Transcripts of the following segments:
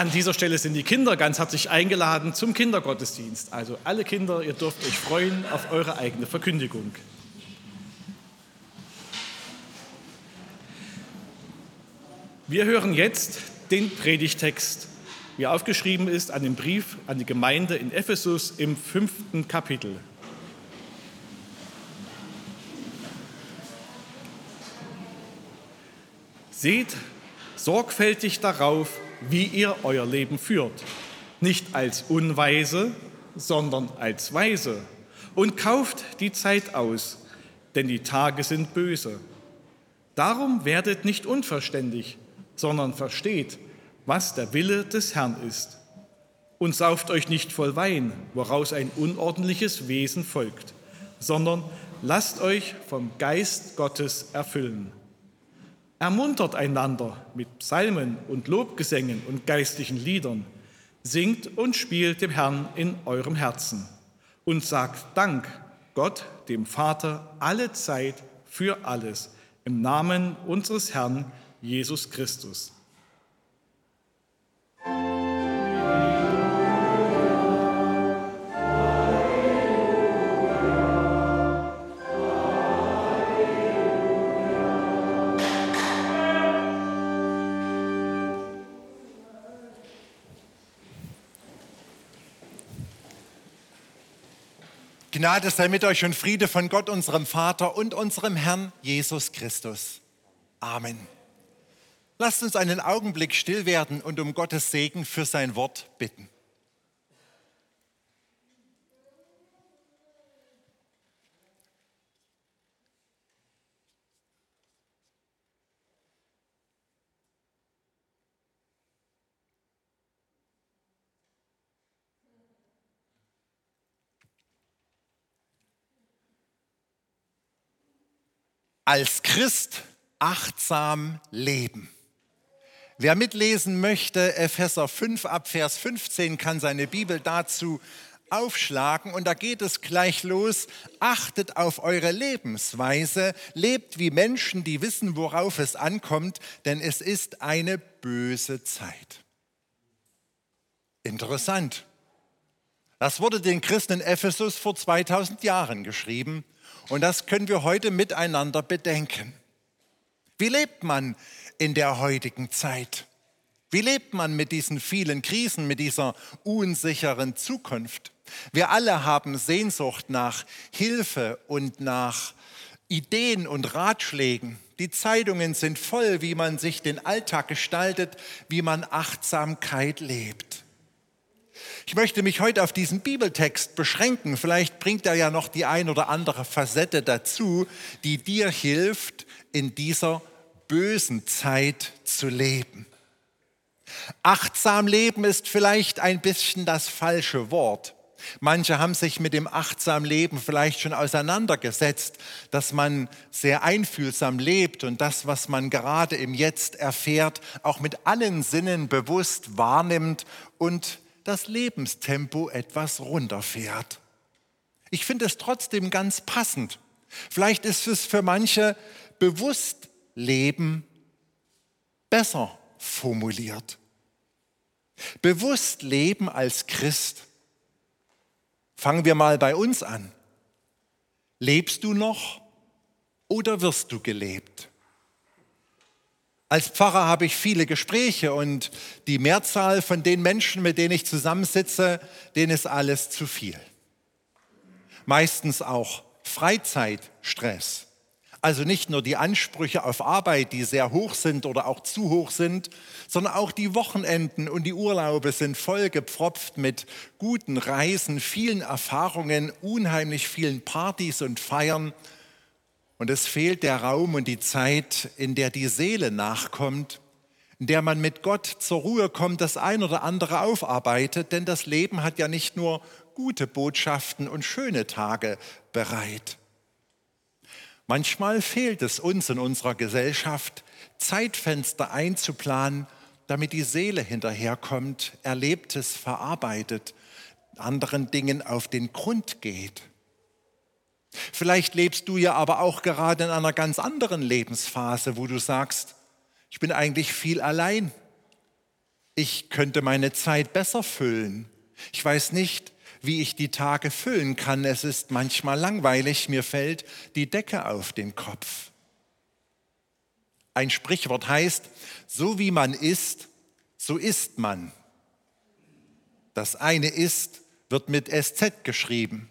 An dieser Stelle sind die Kinder ganz herzlich eingeladen zum Kindergottesdienst. Also alle Kinder, ihr dürft euch freuen auf eure eigene Verkündigung. Wir hören jetzt den Predigtext, wie er aufgeschrieben ist an dem Brief an die Gemeinde in Ephesus im fünften Kapitel. Seht sorgfältig darauf, wie ihr euer Leben führt, nicht als Unweise, sondern als Weise. Und kauft die Zeit aus, denn die Tage sind böse. Darum werdet nicht unverständig, sondern versteht, was der Wille des Herrn ist. Und sauft euch nicht voll Wein, woraus ein unordentliches Wesen folgt, sondern lasst euch vom Geist Gottes erfüllen. Ermuntert einander mit Psalmen und Lobgesängen und geistlichen Liedern. Singt und spielt dem Herrn in eurem Herzen und sagt Dank Gott, dem Vater, alle Zeit für alles, im Namen unseres Herrn Jesus Christus. Gnade sei mit euch und Friede von Gott, unserem Vater und unserem Herrn Jesus Christus. Amen. Lasst uns einen Augenblick still werden und um Gottes Segen für sein Wort bitten. Als Christ achtsam leben. Wer mitlesen möchte, Epheser 5 ab Vers 15 kann seine Bibel dazu aufschlagen und da geht es gleich los. Achtet auf eure Lebensweise, lebt wie Menschen, die wissen, worauf es ankommt, denn es ist eine böse Zeit. Interessant. Das wurde den Christen in Ephesus vor 2000 Jahren geschrieben und das können wir heute miteinander bedenken. Wie lebt man in der heutigen Zeit? Wie lebt man mit diesen vielen Krisen, mit dieser unsicheren Zukunft? Wir alle haben Sehnsucht nach Hilfe und nach Ideen und Ratschlägen. Die Zeitungen sind voll, wie man sich den Alltag gestaltet, wie man Achtsamkeit lebt. Ich möchte mich heute auf diesen Bibeltext beschränken. Vielleicht bringt er ja noch die ein oder andere Facette dazu, die dir hilft, in dieser bösen Zeit zu leben. Achtsam leben ist vielleicht ein bisschen das falsche Wort. Manche haben sich mit dem achtsam Leben vielleicht schon auseinandergesetzt, dass man sehr einfühlsam lebt und das, was man gerade im Jetzt erfährt, auch mit allen Sinnen bewusst wahrnimmt und das Lebenstempo etwas runterfährt. Ich finde es trotzdem ganz passend. Vielleicht ist es für manche bewusst Leben besser formuliert. Bewusst leben als Christ. Fangen wir mal bei uns an. Lebst du noch oder wirst du gelebt? Als Pfarrer habe ich viele Gespräche und die Mehrzahl von den Menschen, mit denen ich zusammensitze, denen ist alles zu viel. Meistens auch Freizeitstress. Also nicht nur die Ansprüche auf Arbeit, die sehr hoch sind oder auch zu hoch sind, sondern auch die Wochenenden und die Urlaube sind vollgepfropft mit guten Reisen, vielen Erfahrungen, unheimlich vielen Partys und Feiern und es fehlt der Raum und die Zeit, in der die Seele nachkommt, in der man mit Gott zur Ruhe kommt, das ein oder andere aufarbeitet, denn das Leben hat ja nicht nur gute Botschaften und schöne Tage bereit. Manchmal fehlt es uns in unserer Gesellschaft, Zeitfenster einzuplanen, damit die Seele hinterherkommt, Erlebtes verarbeitet, anderen Dingen auf den Grund geht. Vielleicht lebst du ja aber auch gerade in einer ganz anderen Lebensphase, wo du sagst, ich bin eigentlich viel allein. ich könnte meine Zeit besser füllen. Ich weiß nicht, wie ich die Tage füllen kann. Es ist manchmal langweilig, mir fällt die Decke auf den Kopf. Ein Sprichwort heißt, so wie man ist, so ist man. Das eine ist, wird mit SZ geschrieben.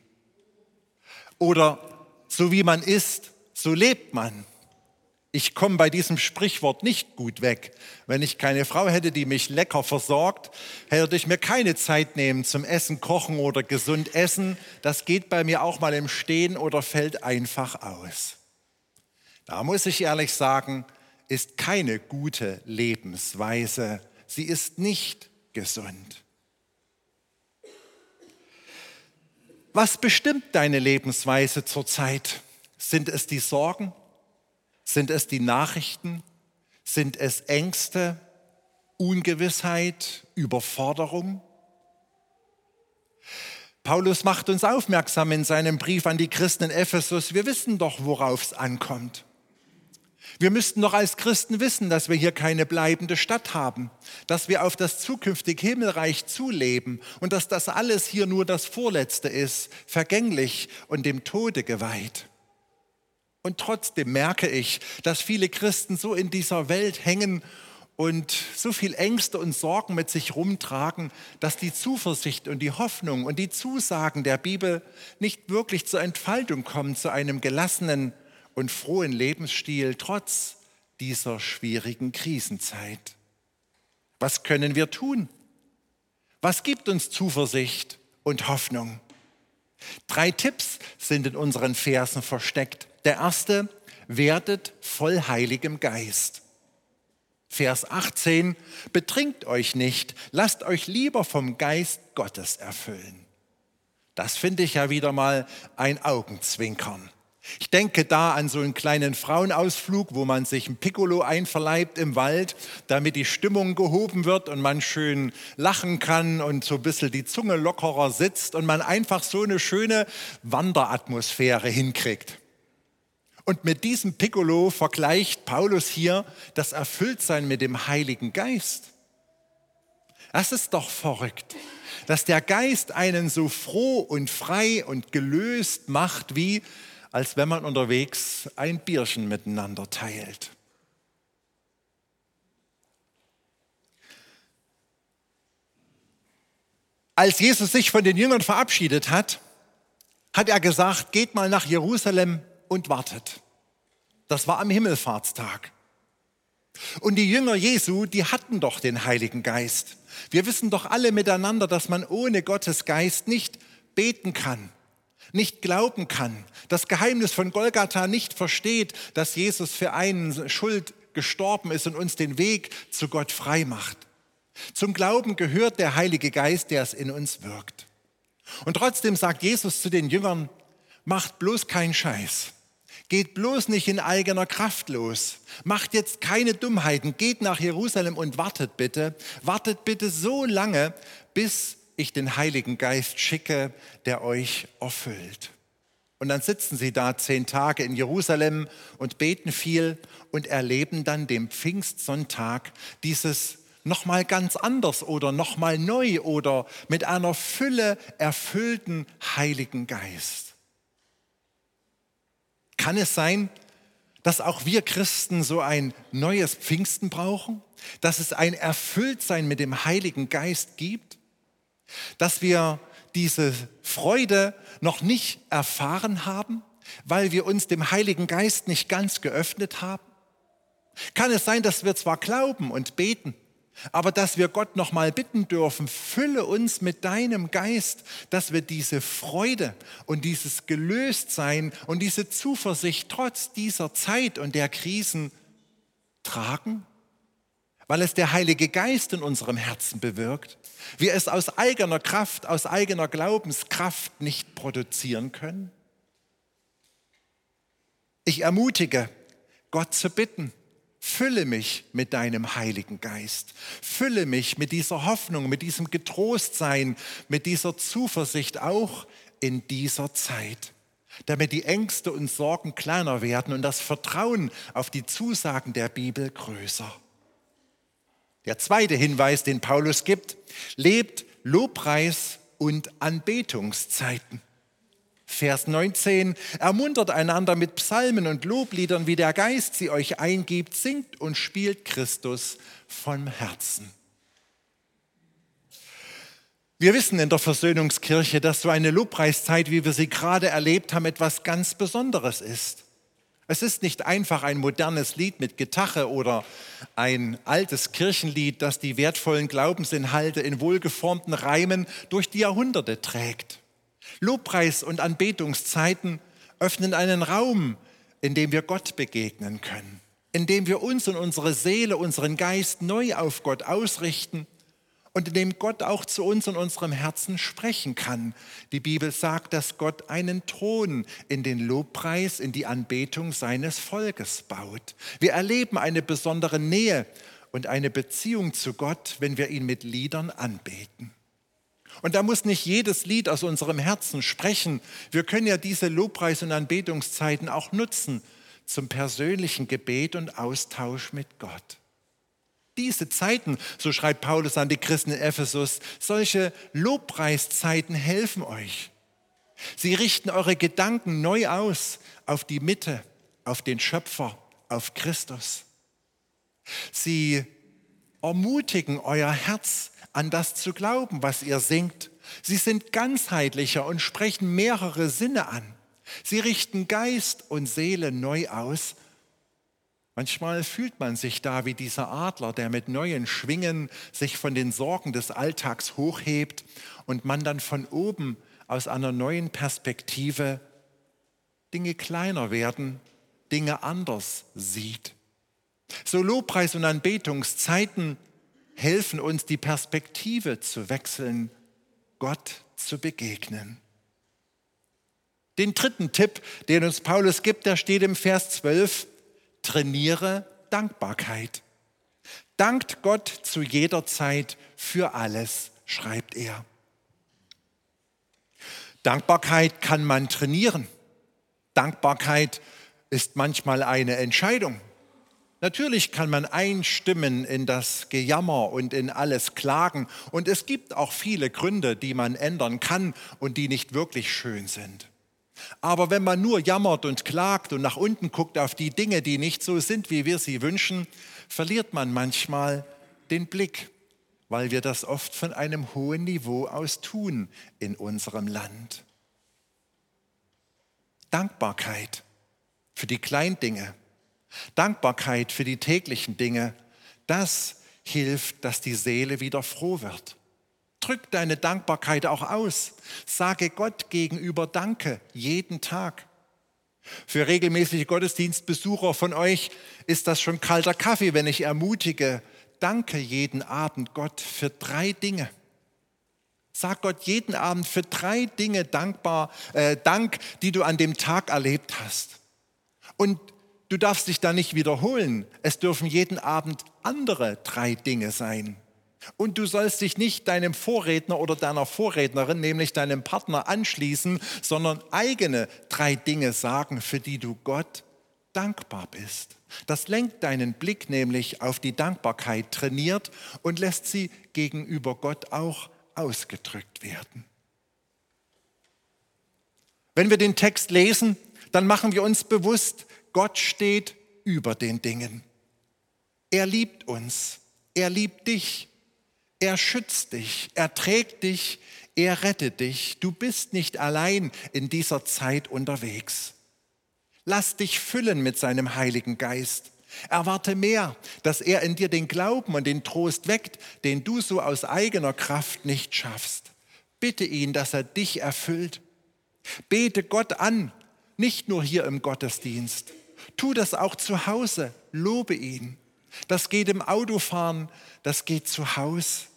Oder so wie man ist, so lebt man. Ich komme bei diesem Sprichwort nicht gut weg. Wenn ich keine Frau hätte, die mich lecker versorgt, hätte ich mir keine Zeit nehmen zum Essen, Kochen oder gesund essen. Das geht bei mir auch mal im Stehen oder fällt einfach aus. Da muss ich ehrlich sagen, ist keine gute Lebensweise. Sie ist nicht gesund. Was bestimmt deine Lebensweise zurzeit? Sind es die Sorgen? Sind es die Nachrichten? Sind es Ängste, Ungewissheit, Überforderung? Paulus macht uns aufmerksam in seinem Brief an die Christen in Ephesus. Wir wissen doch, worauf es ankommt. Wir müssten doch als Christen wissen, dass wir hier keine bleibende Stadt haben, dass wir auf das zukünftige Himmelreich zuleben und dass das alles hier nur das Vorletzte ist, vergänglich und dem Tode geweiht. Und trotzdem merke ich, dass viele Christen so in dieser Welt hängen und so viel Ängste und Sorgen mit sich rumtragen, dass die Zuversicht und die Hoffnung und die Zusagen der Bibel nicht wirklich zur Entfaltung kommen, zu einem gelassenen und frohen Lebensstil trotz dieser schwierigen Krisenzeit. Was können wir tun? Was gibt uns Zuversicht und Hoffnung? Drei Tipps sind in unseren Versen versteckt. Der erste, werdet voll Heiligem Geist. Vers 18, betrinkt euch nicht, lasst euch lieber vom Geist Gottes erfüllen. Das finde ich ja wieder mal ein Augenzwinkern. Ich denke da an so einen kleinen Frauenausflug, wo man sich ein Piccolo einverleibt im Wald, damit die Stimmung gehoben wird und man schön lachen kann und so ein bisschen die Zunge lockerer sitzt und man einfach so eine schöne Wanderatmosphäre hinkriegt. Und mit diesem Piccolo vergleicht Paulus hier das Erfülltsein mit dem Heiligen Geist. Das ist doch verrückt, dass der Geist einen so froh und frei und gelöst macht, wie als wenn man unterwegs ein Bierchen miteinander teilt. Als Jesus sich von den Jüngern verabschiedet hat, hat er gesagt, geht mal nach Jerusalem und wartet. Das war am Himmelfahrtstag. Und die Jünger Jesu, die hatten doch den Heiligen Geist. Wir wissen doch alle miteinander, dass man ohne Gottes Geist nicht beten kann, nicht glauben kann, das Geheimnis von Golgatha nicht versteht, dass Jesus für einen Schuld gestorben ist und uns den Weg zu Gott frei macht. Zum Glauben gehört der Heilige Geist, der es in uns wirkt. Und trotzdem sagt Jesus zu den Jüngern, macht bloß keinen Scheiß. Geht bloß nicht in eigener Kraft los. Macht jetzt keine Dummheiten. Geht nach Jerusalem und wartet bitte. Wartet bitte so lange, bis ich den Heiligen Geist schicke, der euch erfüllt. Und dann sitzen sie da zehn Tage in Jerusalem und beten viel und erleben dann dem Pfingstsonntag dieses nochmal ganz anders oder nochmal neu oder mit einer Fülle erfüllten Heiligen Geist. Kann es sein, dass auch wir Christen so ein neues Pfingsten brauchen? Dass es ein Erfülltsein mit dem Heiligen Geist gibt? Dass wir diese Freude noch nicht erfahren haben, weil wir uns dem Heiligen Geist nicht ganz geöffnet haben? Kann es sein, dass wir zwar glauben und beten, aber dass wir Gott noch mal bitten dürfen, fülle uns mit deinem Geist, dass wir diese Freude und dieses Gelöstsein und diese Zuversicht trotz dieser Zeit und der Krisen tragen? Weil es der Heilige Geist in unserem Herzen bewirkt, wir es aus eigener Kraft, aus eigener Glaubenskraft nicht produzieren können? Ich ermutige, Gott zu bitten, fülle mich mit deinem Heiligen Geist, fülle mich mit dieser Hoffnung, mit diesem Getrostsein, mit dieser Zuversicht auch in dieser Zeit damit die Ängste und Sorgen kleiner werden und das Vertrauen auf die Zusagen der Bibel größer. Der zweite Hinweis, den Paulus gibt, lebt Lobpreis und Anbetungszeiten. Vers 19, ermuntert einander mit Psalmen und Lobliedern, wie der Geist sie euch eingibt, singt und spielt Christus vom Herzen. Wir wissen in der Versöhnungskirche, dass so eine Lobpreiszeit, wie wir sie gerade erlebt haben, etwas ganz Besonderes ist. Es ist nicht einfach ein modernes Lied mit Getache oder ein altes Kirchenlied, das die wertvollen Glaubensinhalte in wohlgeformten Reimen durch die Jahrhunderte trägt. Lobpreis und Anbetungszeiten öffnen einen Raum, in dem wir Gott begegnen können, in dem wir uns und unsere Seele, unseren Geist neu auf Gott ausrichten und in dem Gott auch zu uns und unserem Herzen sprechen kann. Die Bibel sagt, dass Gott einen Thron in den Lobpreis, in die Anbetung seines Volkes baut. Wir erleben eine besondere Nähe und eine Beziehung zu Gott, wenn wir ihn mit Liedern anbeten. Und da muss nicht jedes Lied aus unserem Herzen sprechen. Wir können ja diese Lobpreis- und Anbetungszeiten auch nutzen zum persönlichen Gebet und Austausch mit Gott. Diese Zeiten, so schreibt Paulus an die Christen in Ephesus, solche Lobpreiszeiten helfen euch. Sie richten eure Gedanken neu aus auf die Mitte, auf den Schöpfer, auf Christus. Sie ermutigen euer Herz, an das zu glauben, was ihr singt. Sie sind ganzheitlicher und sprechen mehrere Sinne an. Sie richten Geist und Seele neu aus. Manchmal fühlt man sich da wie dieser Adler, der mit neuen Schwingen sich von den Sorgen des Alltags hochhebt und man dann von oben aus einer neuen Perspektive Dinge kleiner werden, Dinge anders sieht. So Lobpreis- und Anbetungszeiten helfen uns, die Perspektive zu wechseln, Gott zu begegnen. Den dritten Tipp, den uns Paulus gibt, der steht im Vers 12, trainiere Dankbarkeit. Dankt Gott zu jeder Zeit für alles, schreibt er. Dankbarkeit kann man trainieren. Dankbarkeit ist manchmal eine Entscheidung. Natürlich kann man einstimmen in das Gejammer und in alles Klagen. Und es gibt auch viele Gründe, die man ändern kann und die nicht wirklich schön sind. Aber wenn man nur jammert und klagt und nach unten guckt auf die Dinge, die nicht so sind, wie wir sie wünschen, verliert man manchmal den Blick, weil wir das oft von einem hohen Niveau aus tun in unserem Land. Dankbarkeit für die Kleindinge Dankbarkeit für die täglichen Dinge, das hilft, dass die Seele wieder froh wird. Drück deine Dankbarkeit auch aus. Sage Gott gegenüber Danke jeden Tag. Für regelmäßige Gottesdienstbesucher von euch ist das schon kalter Kaffee, wenn ich ermutige, danke jeden Abend Gott für drei Dinge. Sag Gott jeden Abend für drei Dinge dankbar, äh, Dank, die du an dem Tag erlebt hast. Und Du darfst dich da nicht wiederholen. Es dürfen jeden Abend andere drei Dinge sein. Und du sollst dich nicht deinem Vorredner oder deiner Vorrednerin, nämlich deinem Partner, anschließen, sondern eigene drei Dinge sagen, für die du Gott dankbar bist. Das lenkt deinen Blick nämlich auf die Dankbarkeit, trainiert und lässt sie gegenüber Gott auch ausgedrückt werden. Wenn wir den Text lesen, dann machen wir uns bewusst, Gott steht über den Dingen. Er liebt uns, er liebt dich, er schützt dich, er trägt dich, er rettet dich. Du bist nicht allein in dieser Zeit unterwegs. Lass dich füllen mit seinem Heiligen Geist. Erwarte mehr, dass er in dir den Glauben und den Trost weckt, den du so aus eigener Kraft nicht schaffst. Bitte ihn, dass er dich erfüllt. Bete Gott an, nicht nur hier im Gottesdienst. Tu das auch zu Hause. Lobe ihn. Das geht im Autofahren, das geht zu Hause.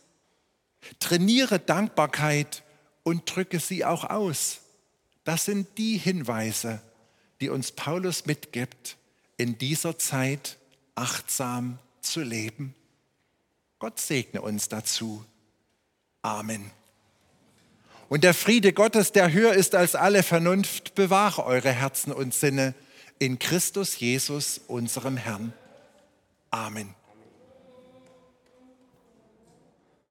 Trainiere Dankbarkeit und drücke sie auch aus. Das sind die Hinweise, die uns Paulus mitgibt, in dieser Zeit achtsam zu leben. Gott segne uns dazu. Amen. Und der Friede Gottes, der höher ist als alle Vernunft, bewahre eure Herzen und Sinne in Christus Jesus, unserem Herrn. Amen.